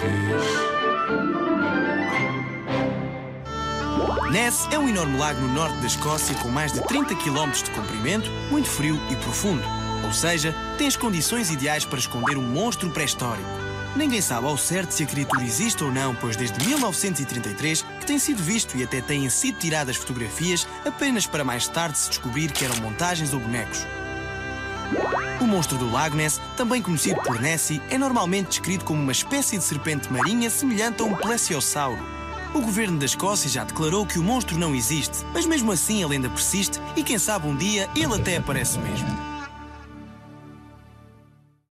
fiz. Ness é um enorme lago no norte da Escócia com mais de 30 km de comprimento, muito frio e profundo. Ou seja, tem as condições ideais para esconder um monstro pré-histórico. Ninguém sabe ao certo se a criatura existe ou não, pois desde 1933 que tem sido visto e até têm sido tiradas fotografias apenas para mais tarde se descobrir que eram montagens ou bonecos. O monstro do Lago Ness, também conhecido por Nessie, é normalmente descrito como uma espécie de serpente marinha semelhante a um plesiosauro. O governo da Escócia já declarou que o monstro não existe, mas mesmo assim ele ainda persiste e quem sabe um dia ele até aparece mesmo.